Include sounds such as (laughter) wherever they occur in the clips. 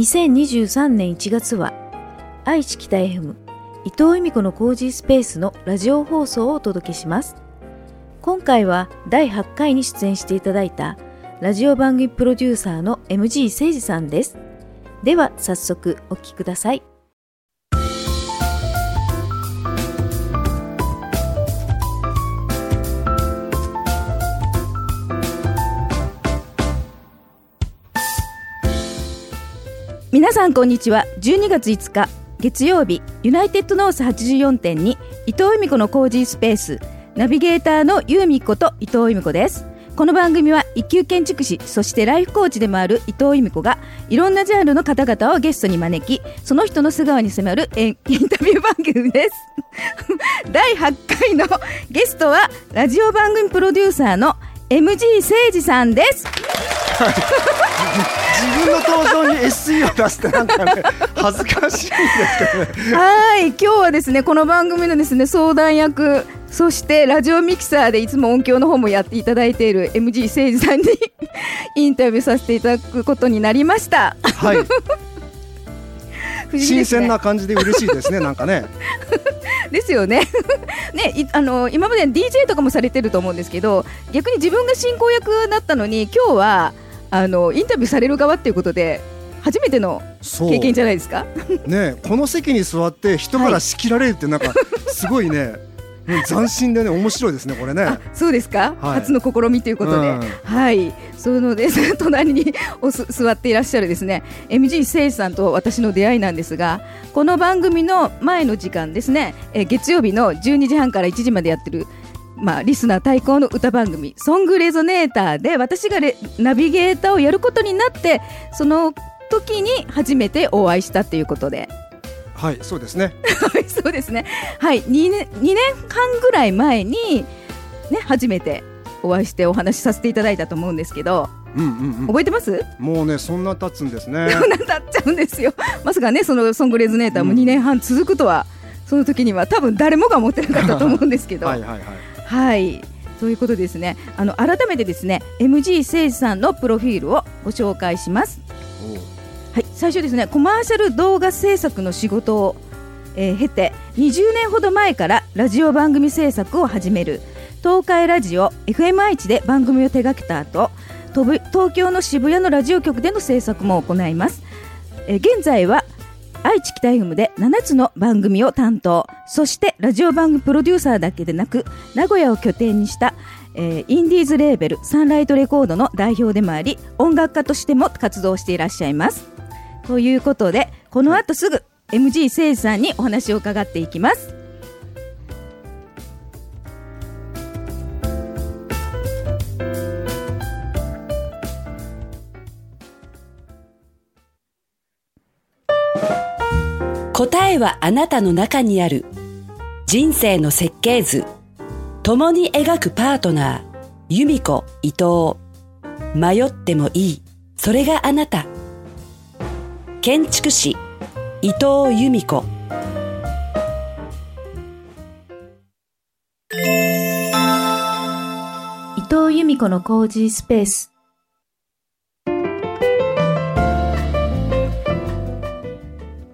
2023年1月は愛知北 FM 伊藤由美子のコージースペースのラジオ放送をお届けします。今回は第8回に出演していただいたラジオ番組プロデューサーの MG 誠二さんです。では早速お聞きください。皆さんこんにちは。12月5日月曜日ユナイテッドノース84.2伊藤由美子のコージースペースナビゲーターの由美子と伊藤由美子です。この番組は一級建築士そしてライフコーチでもある伊藤由美子がいろんなジャンルの方々をゲストに招きその人の素顔に迫るインタビュー番組です。(laughs) 第8回のゲストはラジオ番組プロデューサーの MG 誠二さんです。自分の登場に SE を出してなんかね恥ずかしいんですけどね。はい今日はですねこの番組のですね相談役そしてラジオミキサーでいつも音響の方もやっていただいている MG 誠二さんに (laughs) インタビューさせていただくことになりました。はい新鮮な感じで嬉しいですね (laughs) なんかねですよね (laughs) ねあの今まで DJ とかもされてると思うんですけど逆に自分が進行役だったのに今日はあのインタビューされる側っていうことで初めての経験じゃないですか？ねこの席に座って人から仕切られるってなんか (laughs) すごいね。斬新でね面白いですねこれね。そうですか、はい、初の試みということで、うん、はい。そのです (laughs) 隣におす座っていらっしゃるですね MG 誠司さんと私の出会いなんですがこの番組の前の時間ですね、え月曜日の12時半から1時までやってるまあ、リスナー対抗の歌番組「ソングレゾネーター」で私がナビゲーターをやることになってその時に初めてお会いしたということで。はい (laughs) そうですね。はいそうですね。はい2年 ,2 年半ぐらい前にね初めてお会いしてお話しさせていただいたと思うんですけどうんうんうん、覚えてます？もうねそんな経つんですね。そんな経っちゃうんですよ。まさかねそのソングレズネーターも2年半続くとは、うん、その時には多分誰もが思ってなかったと思うんですけど。はいはいはい。はい。ということですね。あの改めてですね MG 誠司さんのプロフィールをご紹介しますはい最初ですねコマーシャル動画制作の仕事を、えー、経て20年ほど前からラジオ番組制作を始める。東海ラジオ FM 愛知で番組を手掛けた後東京の渋谷のラジオ局での制作も行います、えー、現在は愛知北 FM で7つの番組を担当。そしてラジオ番組プロデューサーだけでなく名古屋を拠点にした、えー、インディーズレーベルサンライトレコードの代表でもあり音楽家としても活動していらっしゃいます。ということでこの後すぐ MG 誠司さんにお話を伺っていきます。答えはあなたの中にある。人生の設計図。共に描くパートナー。由美子伊藤。迷ってもいい。それがあなた建築士伊藤由美子。伊藤由美子のコージースペース。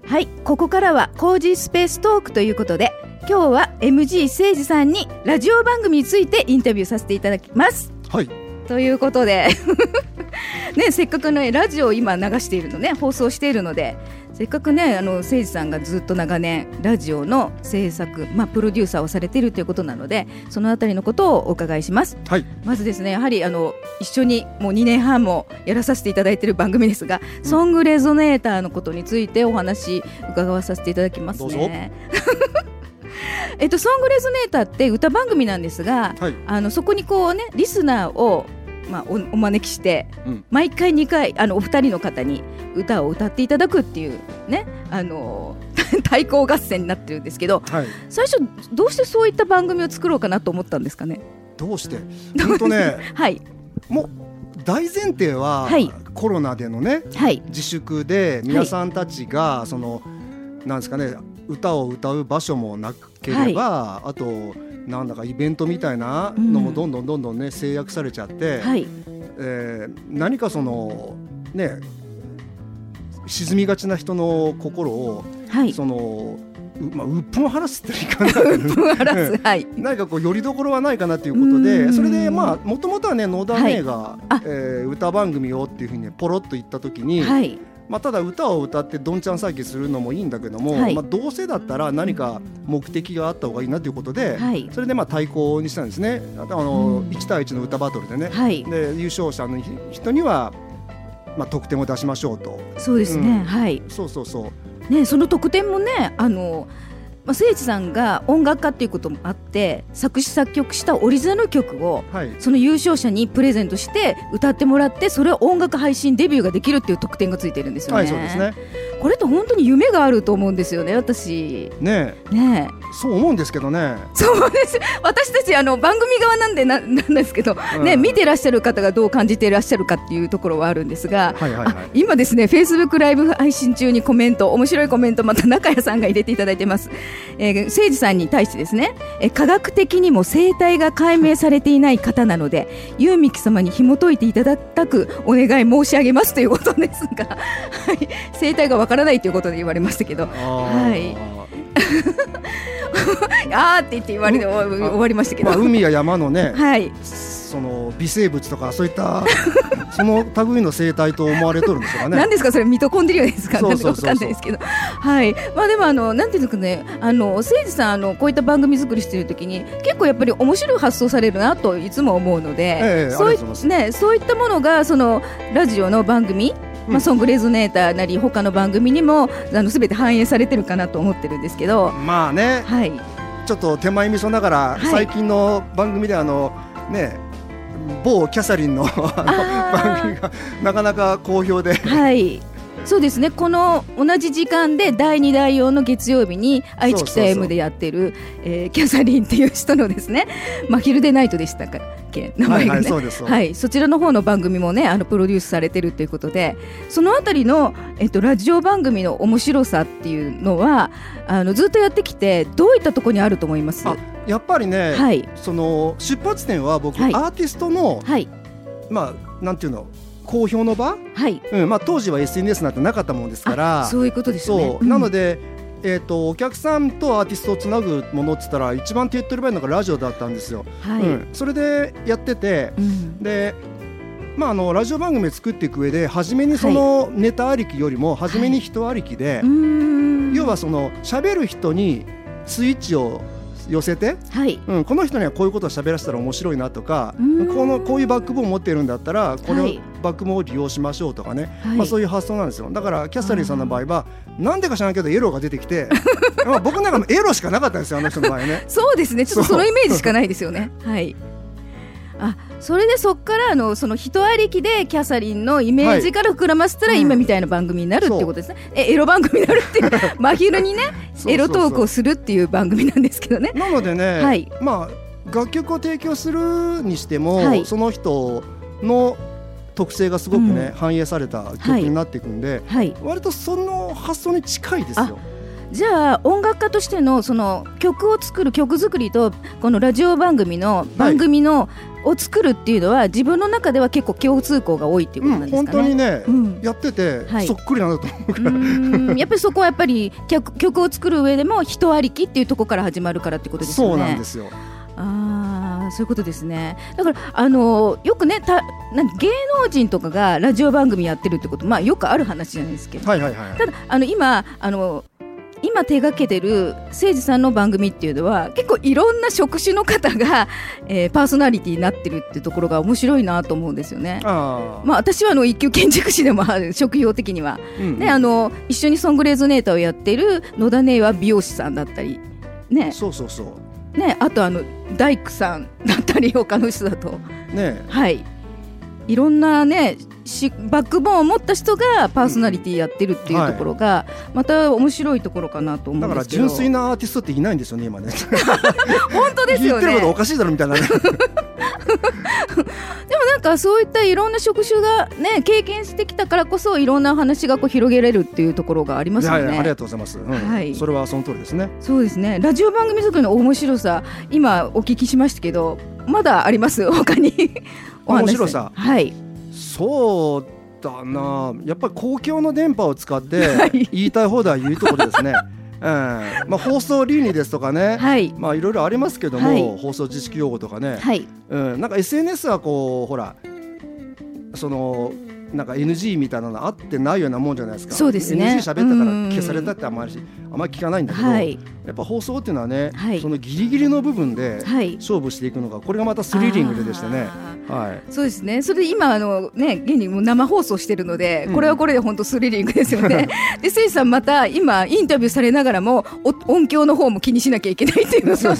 はいここからはコージースペーストークということで今日は MG 誠司さんにラジオ番組についてインタビューさせていただきます。はい。ということでね、せっかくねラジオを今流しているのね放送しているのでせっかくねあの誠司さんがずっと長年ラジオの制作、まあ、プロデューサーをされているということなのでそのあたりのことをお伺いします、はい、まずですねやはりあの一緒にもう2年半もやらさせていただいている番組ですが、うん、ソングレゾネーターのことについてお話伺わさせていただきますね。(laughs) えっと、ソングレゾネーターって歌番組なんですが、はい、あのそこにこうねリスナーをまあ、おお招きして、うん、毎回2回あのお二人の方に歌を歌っていただくっていうねあの (laughs) 対抗合戦になってるんですけど、はい、最初どうしてそういった番組を作ろうかなと思ったんですかね？どうして？本当ね、(laughs) はい、もう大前提は、はい、コロナでのね、はい、自粛で皆さんたちが、そのなんですかね歌を歌う場所もなければ、あとなんだかイベントみたいなのもどんどんどんどんね制約されちゃって、はい、えー、何かそのね沈みがちな人の心を、はい、そのまあ、うっぷん晴らすっていかないはい、何かこうよりどころはないかなということでそれでまあもともとはね野田姉が、はい、えー、歌番組をっていうふうに、ね、ポロッと言った時に、はい、まあ、ただ歌を歌ってどんちゃん騒ぎするのもいいんだけども、はい、まあ、どうせだったら何か目的があった方がいいなということで、はい、それでまあ対抗にしたんですね。あの、うん、1対1の歌バトルでね、はい、で優勝者の人には、まあ、得点を出しましょうと。そうですね、うん、はい。そうそうそう。ねその得点もねあのまあ、誠司さんが音楽家っていうこともあって作詞作曲したオリジナル曲を、その優勝者にプレゼントして歌ってもらってそれを音楽配信デビューができるっていう特典がついてるんですよね。はい、そうですねこれって本当に夢があると思うんですよね私。ねねそう思うんですけどね。そうです (laughs) 私たちあの番組側なんでななんですけど、うん、ね見てらっしゃる方がどう感じていらっしゃるかっていうところはあるんですが、はいはいはい、今ですねフェイスブックライブ配信中にコメント面白いコメントまた中谷さんが入れていただいてます。えー、誠司さんに対してですね、えー、科学的にも生態が解明されていない方なのでユーミキ様に紐解いていただきたくお願い申し上げますということですが、はい、生態がわからないということで言われましたけど。はい (laughs) あーって言って言われて終わりましたけど、まあ、海や山のね、(laughs) はい、その微生物とかそういった (laughs) その類の生態と思われとるんですかね。何ですかそれミトコンデリアですか？そうそうそうそうなんかわかんないですけど。はい。まあでもあのなんていうんですかねあの誠司さんあのこういった番組作りしている時に結構やっぱり面白い発想されるなといつも思うので、えそういねそういったものがそのラジオの番組まあ、ソングレゾネーターなり他の番組にもあの全て反映されてるかなと思ってるんですけど。まあね、はい、ちょっと手前味噌ながら、最近の番組であのね某キャサリンの番組がなかなか好評で。はいそうですね。この同じ時間で第2第4の月曜日に愛知北 M でやってるえー、キャサリンっていう人のですね「まあ、ヒルデナイト」でしたっけ？名前がね、はい、はい、そちらの方の番組もねあのプロデュースされてるということでそのあたりの、えっと、ラジオ番組の面白さっていうのはあのずっとやってきてどういったところにあると思います？やっぱりね、はい、その出発点は僕、はい、アーティストの、はい、まあなんていうの公表の場、はい。うんまあ、当時は SNS なんてなかったもんですから。そういうことですね、う。ん、なので、えーと、お客さんとアーティストをつなぐものっつったら一番手っ取り早いのがラジオだったんですよ。はい。うん、それでやってて、うん、でまあ、あのラジオ番組を作っていく上で初めにそのネタありきよりも初めに人ありきで、はい、要はその喋る人にスイッチを寄せて、はい。うん、この人にはこういうことを喋らせたら面白いなとかこのこういうバックボーンを持っているんだったらこのバックボーンを利用しましょうとかね、はい、まあ、そういう発想なんですよ。だからキャスタリーさんの場合はなんでか知らないけどエロが出てきて (laughs) まあ僕の中のエロしかなかったんですよあの人の場合ね。そうですね。ちょっとそのイメージしかないですよね。(laughs) はいあそれでそこからのその人ありきでキャサリンのイメージから膨らませたら今みたいな番組になるってことですね、う。ん、えエロ番組になるっていう。(laughs) 真昼にねエロトークをするっていう番組なんですけどね。なのでね、はい、まあ楽曲を提供するにしても、はい、その人の特性がすごくね、うん、反映された曲になっていくんで、はい、割とその発想に近いですよ。じゃあ音楽家としてのその曲を作る曲作りとこのラジオ番組の番組のを作るっていうのは自分の中では結構共通項が多いっていうことなんですかね。うん、本当にね、うん、やってて、そっくりなんだと思うから。(laughs) やっぱりそこはやっぱり曲曲を作る上でも人ありきっていうところから始まるからってことですよね。そうなんですよ。あそういうことですね。だからあのよくねたなん芸能人とかがラジオ番組やってるってことまあよくある話ないですけど。はいはいはい。ただあの今あの今手がけてる誠司さんの番組っていうのは結構いろんな職種の方が、(laughs) えー、パーソナリティになってるっていうところが面白いなと思うんですよね。あまあ、私はあの一級建築士でもある職業的には、うんね、あの一緒にソングレーズネーターをやってる野田姉は美容師さんだったり、ね、そうそうそう。ね、あとあの大工さんだったり他の人だと、ね、はい。いろんなねしバックボーンを持った人がパーソナリティやってるっていうところが、また面白いところかなと思うんだから純粋なアーティストっていないんですよね今ね。(laughs) 本当ですよね。言ってることおかしいだろみたいな。ね (laughs) でもなんかそういったいろんな職種がね経験してきたからこそいろんな話がこう広げれるっていうところがありますよね、はい、ありがとうございます、うん、はい、それはその通りですね。そうですね。ラジオ番組作りの面白さ今お聞きしましたけどまだあります？他に。(laughs) 面白さ。はいそうだな。やっぱり公共の電波を使って (laughs) 言いたい放題言うところですね。(laughs) えーまあ、放送倫理ですとかね、はい、まあいろいろありますけども、はい、放送知識用語とかね、はい、うん、なんか SNS はこうほらそのなんか NG みたいなのあってないようなもんじゃないですか。そうですね。NG 喋ったから消されたってあんまりあんまり聞かないんだけど、はい、やっぱ放送っていうのはね、はい、そのギリギリの部分で勝負していくのがこれがまたスリリングででしたね。はい、そうですね。それで今あの、ね、現にも生放送してるので、これはこれで本当スリリングですよね。(laughs) でせいさんまた今インタビューされながらも音響の方も気にしなきゃいけないっていうのちょっ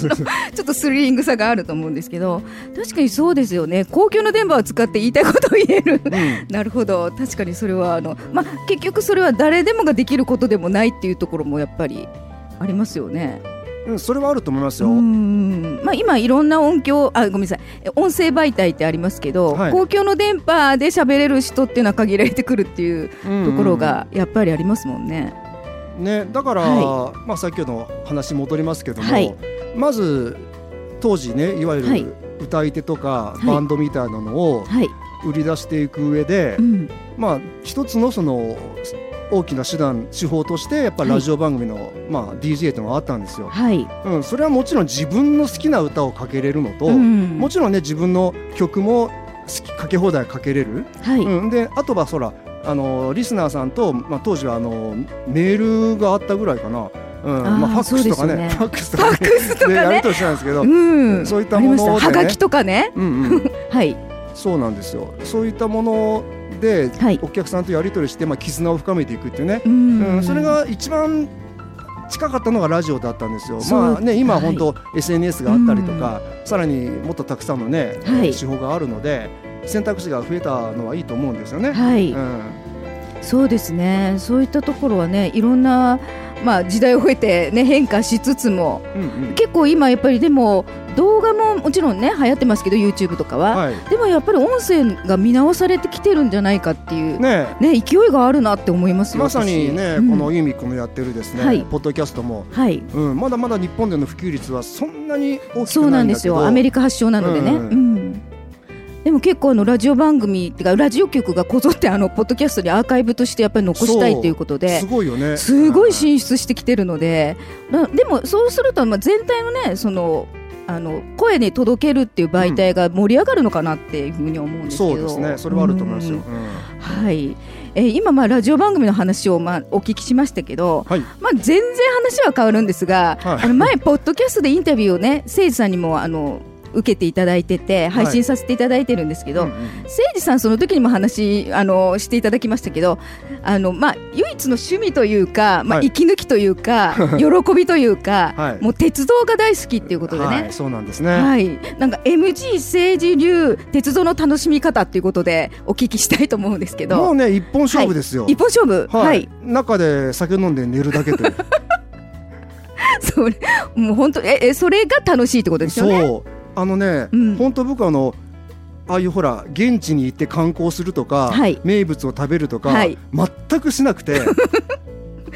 とスリリングさがあると思うんですけど確かにそうですよね。公共の電波を使って言いたいことを言える、うん、(laughs) なるほど。確かにそれはあの、まあ、結局それは誰でもができることでもないっていうところもやっぱりありますよね。うん、それはあると思いますよ。まあ、今いろんな音響あごめんなさい。音声媒体ってありますけど、はい、公共の電波で喋れる人っていうのは限られてくるっていうところがやっぱりありますもんね。ねだから、はい、まあ、先ほどの話戻りますけども、はい、まず当時ねいわゆる歌い手とかバンドみたいなのを売り出していく上で、まあ一つのその大きな手段手法としてやっぱラジオ番組の、はい、まあ、DJ というのがあったんですよ、はい。うん、それはもちろん自分の好きな歌をかけれるのと、うん、もちろんね自分の曲も好きかけ放題かけれる、はい。うん、であとはそらあのリスナーさんと、まあ、当時はあのメールがあったぐらいかな。うんまあ、ファックスとかね、(laughs) ね、ファックスとか、ね、やり取りしたんですけど、うん、そういったもので、ね、はがきとかね、うんうん、(laughs) はいそうなんですよ。そういったもので、お客さんとやり取りして、まあ、絆を深めていくっていうね、うん、それが一番近かったのがラジオだったんですよ。まあね、今本当、はい、SNS があったりとか、さらにもっとたくさんのね、はい、手法があるので選択肢が増えたのはいいと思うんですよね。はい、うん、そうですね。そういったところはねいろんなまあ、時代を経て、ね、変化しつつも、うんうん、結構今やっぱりでも動画ももちろんね流行ってますけど YouTube とかは、はい、でもやっぱり音声が見直されてきてるんじゃないかっていうね。ね勢いがあるなって思いますまさにね、うん、このユミックのやってるですね、はい、ポッドキャストも、はい。うん、まだまだ日本での普及率はそんなに大きくないんだけど。そうなんですよ。アメリカ発祥なのでね、うん、うんでも結構あのラジオ番組っていうかラジオ局がこぞってあのポッドキャストにアーカイブとしてやっぱり残したいということですごいよね。すごい進出してきてるので、でもそうするとまあ全体のねそのあの声に届けるっていう媒体が盛り上がるのかなっていうふうに思うんですけど、そうですね。それはあると思いますよ、はい。えー、今まあラジオ番組の話をまあお聞きしましたけど、はい、まあ全然話は変わるんですが、はい、あの前ポッドキャストでインタビューをね誠司さんにもあの受けていただいてて配信させていただいてるんですけど、はいうんうん、誠司さんその時にも話あのしていただきましたけどあの、まあ、唯一の趣味というか、まあ、息抜きというか、はい、喜びというか、はい、もう鉄道が大好きっていうことでね、そうなんですね、はい、なんか MG 政治流鉄道の楽しみ方っていうことでお聞きしたいと思うんですけど。もうね一本勝負ですよ、一本勝負。はい、中で酒飲んで寝るだけという。(laughs) それもう本当ええそれが楽しいってことですよね？そうあのね、うん、本当僕あのああいうほら現地に行って観光するとか、はい、名物を食べるとか、はい、全くしなくて。(laughs)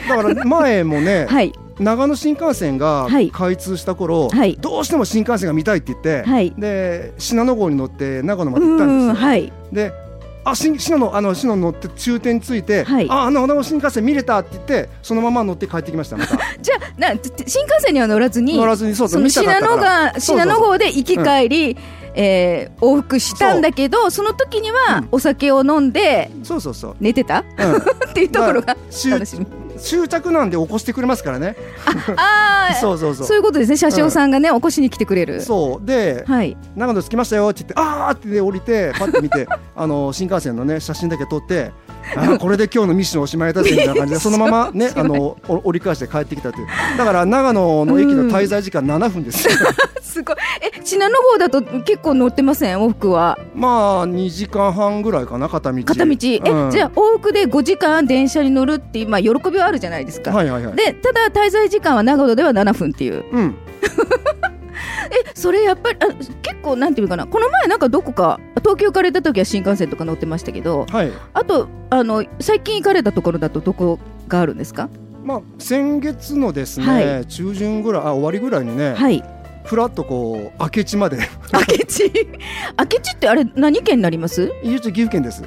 だから前もね、はい、長野新幹線が開通した頃、はい、どうしても新幹線が見たいって言って、はい、で信濃号に乗って長野まで行ったんですよ。はい、であ信濃あの信濃乗って終点に着いて、はい、ああの新幹線見れたって言ってそのまま乗って帰ってきましたまた。(laughs) じゃあな新幹線には乗らずに乗らずにそうその信濃が信濃号で行き帰り、うん。えー、往復したんだけどその時にはお酒を飲んで、そうそうそう。寝てた、うん、(laughs) っていうところが楽しみ。終着なんで起こしてくれますからね。ああ、(laughs) そうそうそう。そういうことですね。車掌さんがね、起こしに来てくれる。そうで、はい、長野着きましたよって言って、ああって、降りて、パッて見て、(laughs) あの新幹線のね写真だけ撮って。あこれで今日のミッションおしまいだみたいな感じで (laughs) そのままねあの折り返して帰ってきたという。だから長野の駅の滞在時間7分です、(laughs) すごい。え信濃号だと結構乗ってません？往復は。まあ2時間半ぐらいかな片道。片道、え、うん、じゃあ往復で5時間電車に乗るっていうまあ喜びはあるじゃないですか、はいはいはい、でただ滞在時間は長野では7分っていう、うん (laughs) えそれやっぱりあ結構なんていうかなこの前なんかどこか東京行かれた時は新幹線とか乗ってましたけど、はい、あとあの最近行かれたところだとどこがあるんですか？まあ先月のですね、はい、中旬ぐらいあ終わりぐらいにね、はい、ふらっとこう明智まで。(laughs) 明智？明智ってあれ何県になります？岐阜県です。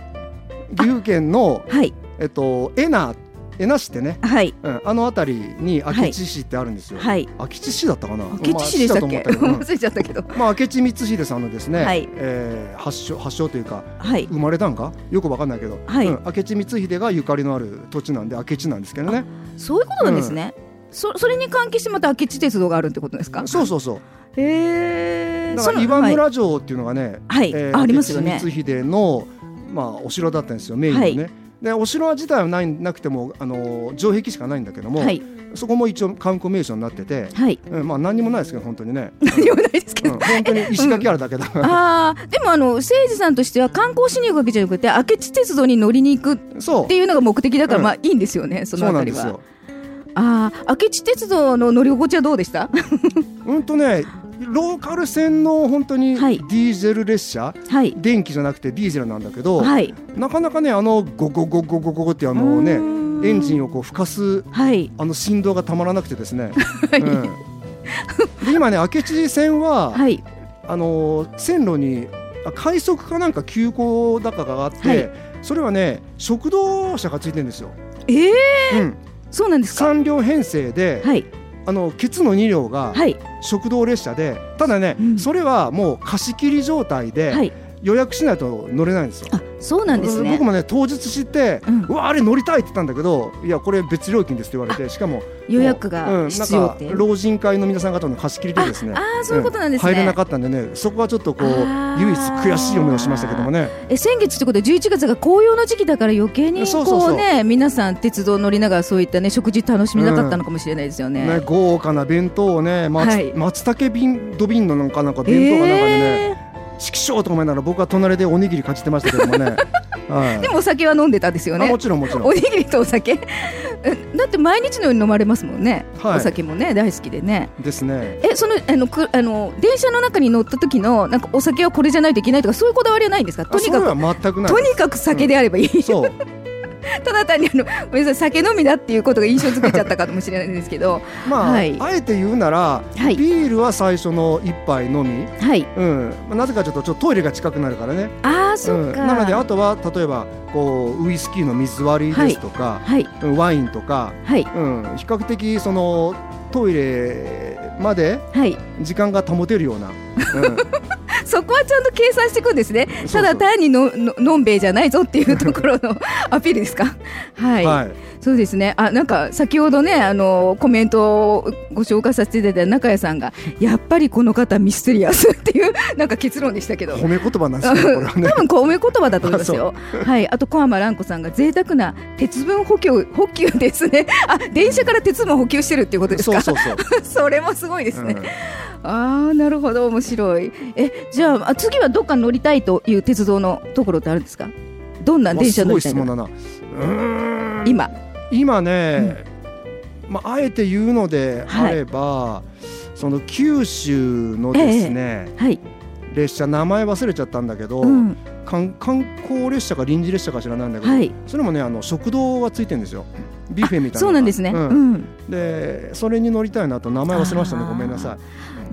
岐阜県の、はい、えっと恵那江那市ってね、はい、うん、あの辺りに明智市ってあるんですよ。はい、明智市だったかな？明智市でしたっけ？忘れ (laughs) ちゃったけど。まあ明智光秀さんのですね、はい、えー、発祥発祥というか、はい、生まれたんか？よくわかんないけど、はい、うん、明智光秀がゆかりのある土地なんで明智なんですけどね。そういうことなんですね。うん、そそれに関係してまた明智鉄道があるってことですか？そうそうそう。へえ。だから岩村城っていうのがね、はい、えー、ありますよね。光秀のまあお城だったんですよメインのね。はいでお城自体はないなくてもあの城壁しかないんだけども、はい、そこも一応観光名所になってて、はい。うん、まあ何にもないですけど本当にね。(laughs) 何もないですけど、うん、本当に石垣あるだけだ、(laughs) うん、ああでもあの誠司さんとしては観光しに行くわけじゃなくて明智鉄道に乗りに行くっていうのが目的だから、まあいいんですよねそのあたりは。ああ明智鉄道の乗り心地はどうでした？(laughs) うんとねローカル線の本当にディーゼル列車、はい、電気じゃなくてディーゼルなんだけど、はい、なかなかねあのゴゴゴゴゴゴゴってあのねエンジンをこう吹かす、はい、あの振動がたまらなくてですね、はいうん、で今ね明智線は、はい、あの線路に快速かなんか急行だかがあって、はい、それはね食堂車がついてるんですよ。えー、うん、そうなんですか3両編成で、はい、あのケツの2両が食堂列車で、ただね、うん、それはもう貸し切り状態で、はい、予約しないと乗れないんですよ。そうなんですね。僕もね当日知って、うん、うわあれ乗りたいって言ったんだけどいやこれ別料金ですって言われてしかも予約が必要って、うん、老人会の皆さん方の貸し切りでですね。ああそういうことなんですね、入れなかったんでねそこはちょっとこう唯一悔しい思いをしましたけどもね。え先月ってことで11月が紅葉の時期だから余計にこうね皆さん鉄道乗りながらそういったね食事楽しみなかったのかもしれないですよね。ね豪華な弁当をね松,、はい、松茸瓶ド瓶のなんかなんか弁当がなんかね、えー色性と思いながら僕は隣でおにぎりかじってましたけどもね、(laughs) はい、でもお酒は飲んでたんですよね。もちろんもちろん。おにぎりとお酒。(laughs) だって毎日のように飲まれますもんね、はい、お酒もね大好きでね。ですね。えそのあのくあの電車の中に乗った時のなんかお酒はこれじゃないといけないとかそういうこだわりはないんですか？とにかく。とにかく酒であればいい、うん、そう (laughs) ただ単にあのごめんなさい酒飲みだっていうことが印象づけちゃったかもしれないんですけど。(laughs) まあ、はい、あえて言うなら、はい、ビールは最初の一杯のみ、はい。うん。まあ、なぜかちょっとちょっとトイレが近くなるからね。あそうか、うん、なのであとは例えばこうウイスキーの水割りですとか、はい、はい、ワインとか、はい。うん、比較的そのトイレまで時間が保てるような、うん。そ (laughs) こはちゃんと計算していくんですね。ただ単にのののんべいじゃないぞっていうところの (laughs) アピールですか？はい、はい、そうですね。あなんか先ほどねあのコメントをご紹介させていただいた中谷さんがやっぱりこの方ミステリアスっていう (laughs) なんか結論でしたけど。褒め言葉なんですね。(laughs) 多分褒め言葉だと思いますよ。はい。あと小浜蘭子さんが贅沢な鉄分補給補給ですね。あ電車から鉄分補給してるっていうことですか？そうそうそう。それもすごいですね、うんああなるほど面白い。えじゃあ次はどっか乗りたいという鉄道のところってあるんですか？どんな電車乗りたいの今。今ね、うん、まああえて言うのであれば、はい、その九州のですね、えー、はい、列車名前忘れちゃったんだけど、うん、観光列車か臨時列車か知らないんだけど、はい、それもねあの食堂がついてるんですよ。ビュッフェみたいなそうなんですね、うん、でそれに乗りたいなと名前忘れましたね。ごめんなさい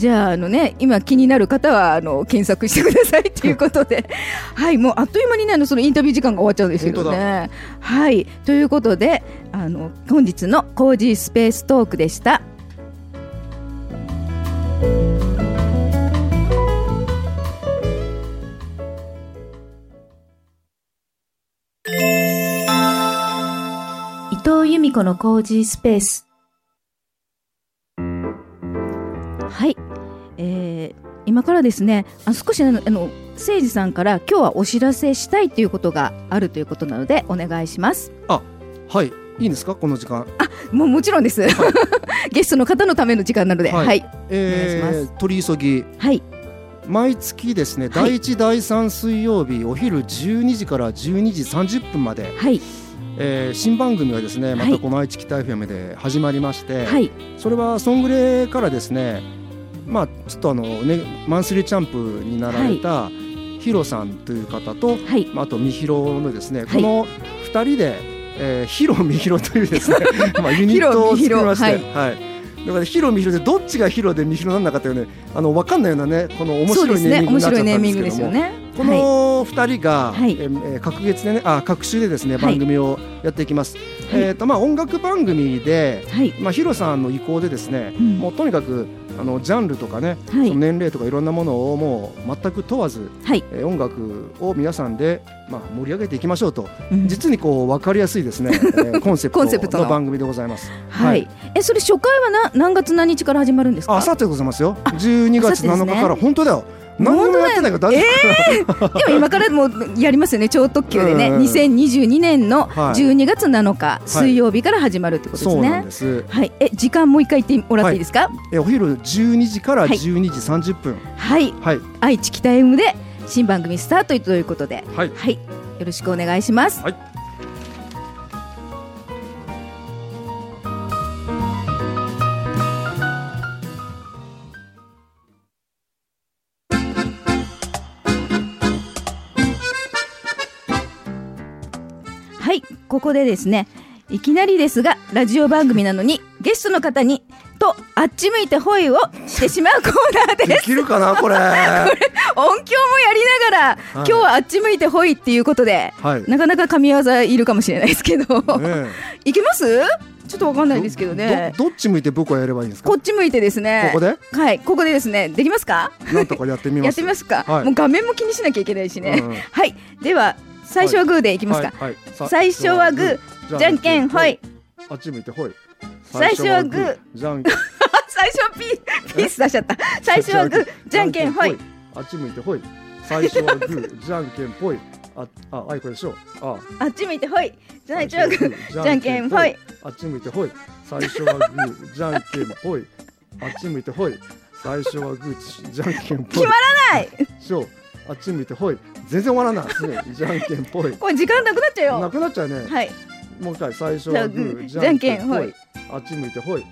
じゃああのね今気になる方はあの検索してくださいということで。(laughs) はいもうあっという間にねあのそのインタビュー時間が終わっちゃうんですけどね。はい。ということであの本日のコージースペーストークでした。伊藤由美子のコージースペース。はい、えー、今からですねあ少しあの誠司さんから今日はお知らせしたいということがあるということなのでお願いします。あはい。いいんですか？この時間。あもうもちろんです、はい、(laughs) ゲストの方のための時間なのではい、はい、えー、お願いします。取り急ぎ。はい。毎月ですね、第1、第3水曜日お昼12時から12時30分まで、はい。えー、新番組がですねまたこの愛知北 FM で始まりまして、はい、それはソングレからですねまあ、ちょっとあの、ね、マンスリーチャンプになられた、ヒロさんという方と、はい、まあ、あとみひろのですね、はい、この2人で、えー、ヒロみひろというですね (laughs) まあユニットを作りまして、はい、はい、だからヒロミヒロでどっちがヒロでミヒロなんだかっていうねあの分かんないようなねこの面白いネーミングになっちゃったんですけども、ね、この二人が、はい、えー、各月でねあ各週でですね番組をやっていきます。はい、えっ、ー、とまあ音楽番組で、はい、まあヒロさんの意向でですね、うん、もうとにかくあのジャンルとかね、はい、その年齢とかいろんなものをもう全く問わず、はい、えー、音楽を皆さんで、まあ、盛り上げていきましょうと、うん、実にこう分かりやすいですね、えー、(laughs) コンセプトの番組でございます。はい、えそれ初回はな何月何日から始まるんですか？あさってございますよ。12月7日から、本当だよ何もやってないから大丈夫、えー、でも今からもやりますよね超特急でね、うん、2022年の12月7日、水曜日から始まるってことですね、はい、はい、え時間もう一回言ってもらっていいですか、はい、えお昼12時から12時30分。はい、はい、愛知北 M で新番組スタートということで、はい、はい、よろしくお願いします、はいここでですねいきなりですがラジオ番組なのにゲストの方にとあっち向いてホイをしてしまうコーナーです。できるかな (laughs) これ。これ音響もやりながら、はい、今日はあっち向いてホイっていうことで、はい、なかなか神業いるかもしれないですけど、ね、(laughs) いけます？ちょっとわかんないですけどねど。どっち向いて僕はやればいいんですか？こっち向いてですね。ここで？はい、ここでですね。できますか？なんとかやってみます。(laughs) やってみますか？はい、もう画面も気にしなきゃいけないしね。うん、はい、では最初はグーでいきますか、はいはい、最初はグー。じゃんけんほい。あっち向いてほい。最初はグー。じゃんけん最初はピーピース出しちゃった。最初はグー。じゃんけんほい。あっち向いてほい。最初はグー。じゃんけんぽい。あああいこでしょあ。あっち向いてほい。最初はグー。じゃんけんほい。あっち向いてほい。最初はグー。じゃんけんぽい。あっち向いてほい。最初はグーじゃんけんぽい。決まらない。しょあっち向いてほい全然終わらない。ですねじゃんけんぽい。これ時間なくなっちゃうよ。なくなっちゃうね。はい。もう一回最初はグーじゃんけんほい。あっち向いてほい。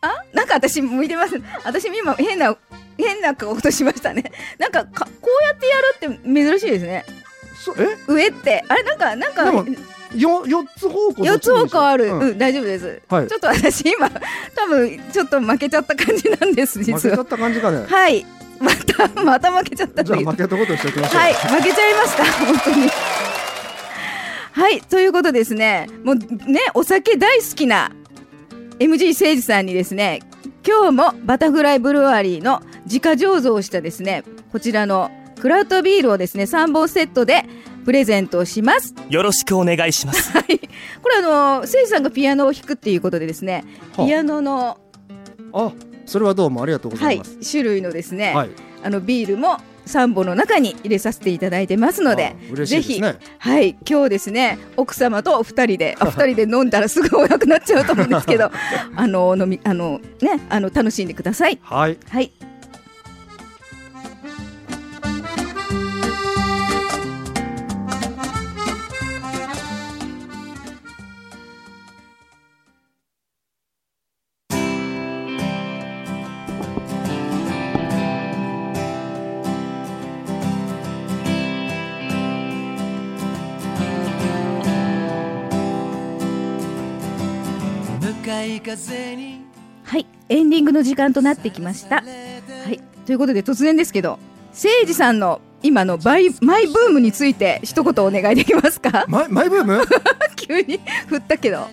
あ？なんか私向いてます。私今変な変なことしましたね。(laughs) なんかかこうやってやるって珍しいですね。そえ？上って。あれなんかなんかよ四つ方向四つ方向ある、うん、うん、大丈夫です、はい、ちょっと私今多分ちょっと負けちゃった感じなんです実は。負けちゃった感じかね。はいまたまた負けちゃったじゃあ負けたことしておきましょう。はい負けちゃいました。本当に。はいということですね。もうねお酒大好きな MG 誠司さんにですね今日もバタフライブルワリーの自家醸造したですねこちらのクラウトビールをですね3本セットでプレゼントをします。よろしくお願いします。はい。これあの誠司さんがピアノを弾くっていうことでですねピアノのあそれはどうもありがとうございます、はい、種類のですね、はい、あのビールも三本の中に入れさせていただいてますので、でね、ぜひはい今日ですね奥様と二人であ (laughs) 二人で飲んだらすぐおなくなっちゃうと思うんですけどあの飲みあのねあの楽しんでください。はい。はい。はいエンディングの時間となってきました。はいということで突然ですけど誠司さんの今のバイマイブームについて一言お願いできますか？マイマイブーム？(laughs) 急に振ったけど。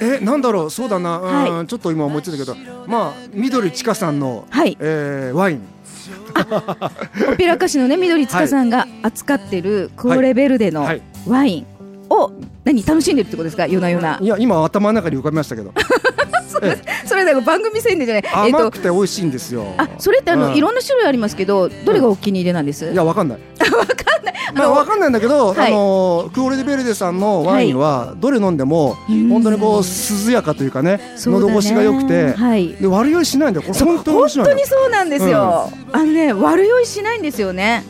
えなんだろう？そうだな、はい、ちょっと今思いついたけど。まあ緑千佳さんの、はい。えー、ワイン。オペラ歌手のね緑千佳さんが扱ってるコーレベルデのワインを何楽しんでるってことですか？夜な夜な。いや今頭の中に浮かびましたけど。(laughs) それだ番組宣伝じゃない。甘くて美味しいんですよ。あそれってあの、いろんな種類ありますけどどれがお気に入りなんです、いやわかんない。わかんない。(laughs) まあわかんないんだけど、あのクオレデベルデさんのワインはどれ飲んでも本当にこう涼やかというかね喉越しが良くて、で悪酔いしないんだよ。本当にそうなんですよ、あのね悪酔いしないんですよね、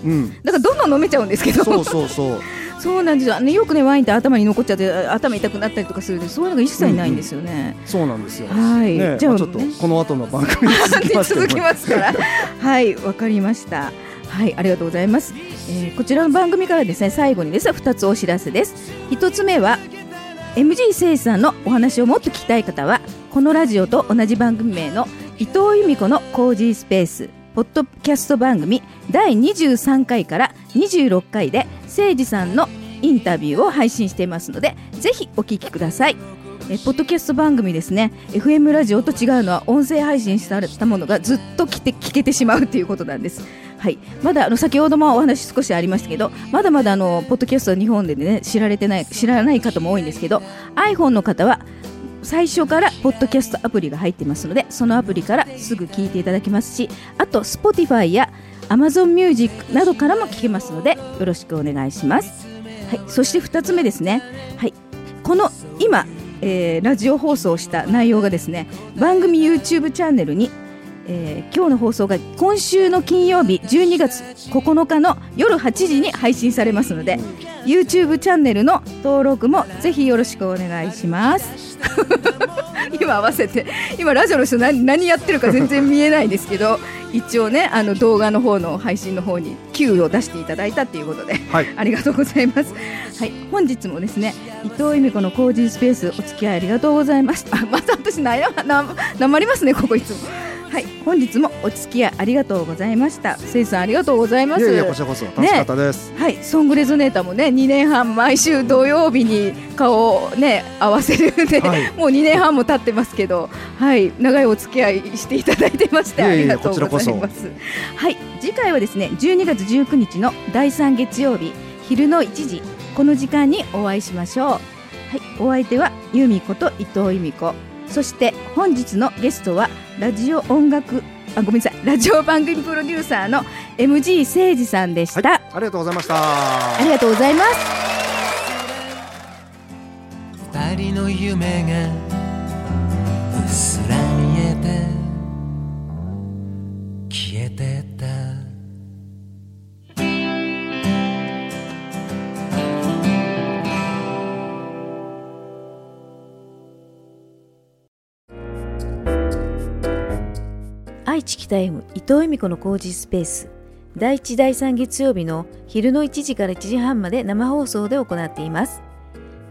だからどんどん飲めちゃうんですけど。そうそうそうそうなんですよ、ね、よくねワインって頭に残っちゃって頭痛くなったりとかするんでそういうのが一切ないんですよね、うん、そうなんですよ。はい、ね、じゃあ、ちょっとこの後の番組 (laughs) 続きますから。はいわかりました。はいありがとうございます、えー、こちらの番組からですね最後にです。二つお知らせです。一つ目は MG 生さんのお話をもっと聞きたい方はこのラジオと同じ番組名の伊藤由美子のコージースペースポッドキャスト番組第23回から26回で誠司さんのインタビューを配信していますのでぜひお聞きください。えポッドキャスト番組ですね。FM ラジオと違うのは音声配信されたものがずっと来て聞けてしまうということなんです。はい、まだあの先ほどもお話少しありましたけどまだまだあのポッドキャストは日本でね知られてない知らない方も多いんですけど iPhone の方は最初からポッドキャストアプリが入ってますのでそのアプリからすぐ聞いていただけますしあと Spotify や Amazon Music などからも聞けますのでよろしくお願いします、はい、そして2つ目ですね、はい、この今、えー、ラジオ放送した内容がですね番組 YouTube チャンネルにえー、今日の放送が今週の金曜日12月9日の夜8時に配信されますので YouTube チャンネルの登録もぜひよろしくお願いします (laughs) 今合わせて今ラジオの人何何やってるか全然見えないですけど一応ねあの動画の方の配信の方に Q を出していただいたということで、はい、ありがとうございます。はい、本日もですね伊藤由美子のコージースペースお付き合いありがとうございました。また私なやななまりますねここいつも。はい、本日もお付き合いありがとうございました。せいさんありがとうございます。いやいやこちらこそ楽しかったです、ね、はい、ソングレゾネーターもね、2年半毎週土曜日に顔をね合わせるで、はい、もう2年半も経ってますけど、はい、長いお付き合いしていただいてましてありがとうございます。はい、次回はですね、12月19日の第3月曜日昼の1時この時間にお会いしましょう。はい、お相手は由美子と伊藤由美子。そして本日のゲストはラジオ音楽あごめんなさいラジオ番組プロデューサーの MG 誠司さんでした、はい、ありがとうございました。ありがとうございます。二人の夢がうっすら愛知北 M 伊藤恵美子の工事スペース。第1第3月曜日の昼の1時から1時半まで生放送で行っています。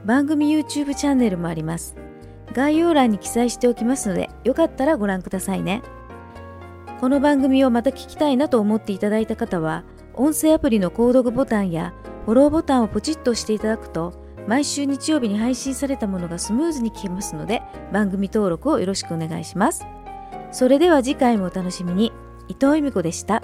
番組 YouTube チャンネルもあります。概要欄に記載しておきますのでよかったらご覧くださいね。この番組をまた聞きたいなと思っていただいた方は音声アプリの購読ボタンやフォローボタンをポチッと押していただくと毎週日曜日に配信されたものがスムーズに聞けますので番組登録をよろしくお願いします。それでは次回もお楽しみに伊藤由美子でした。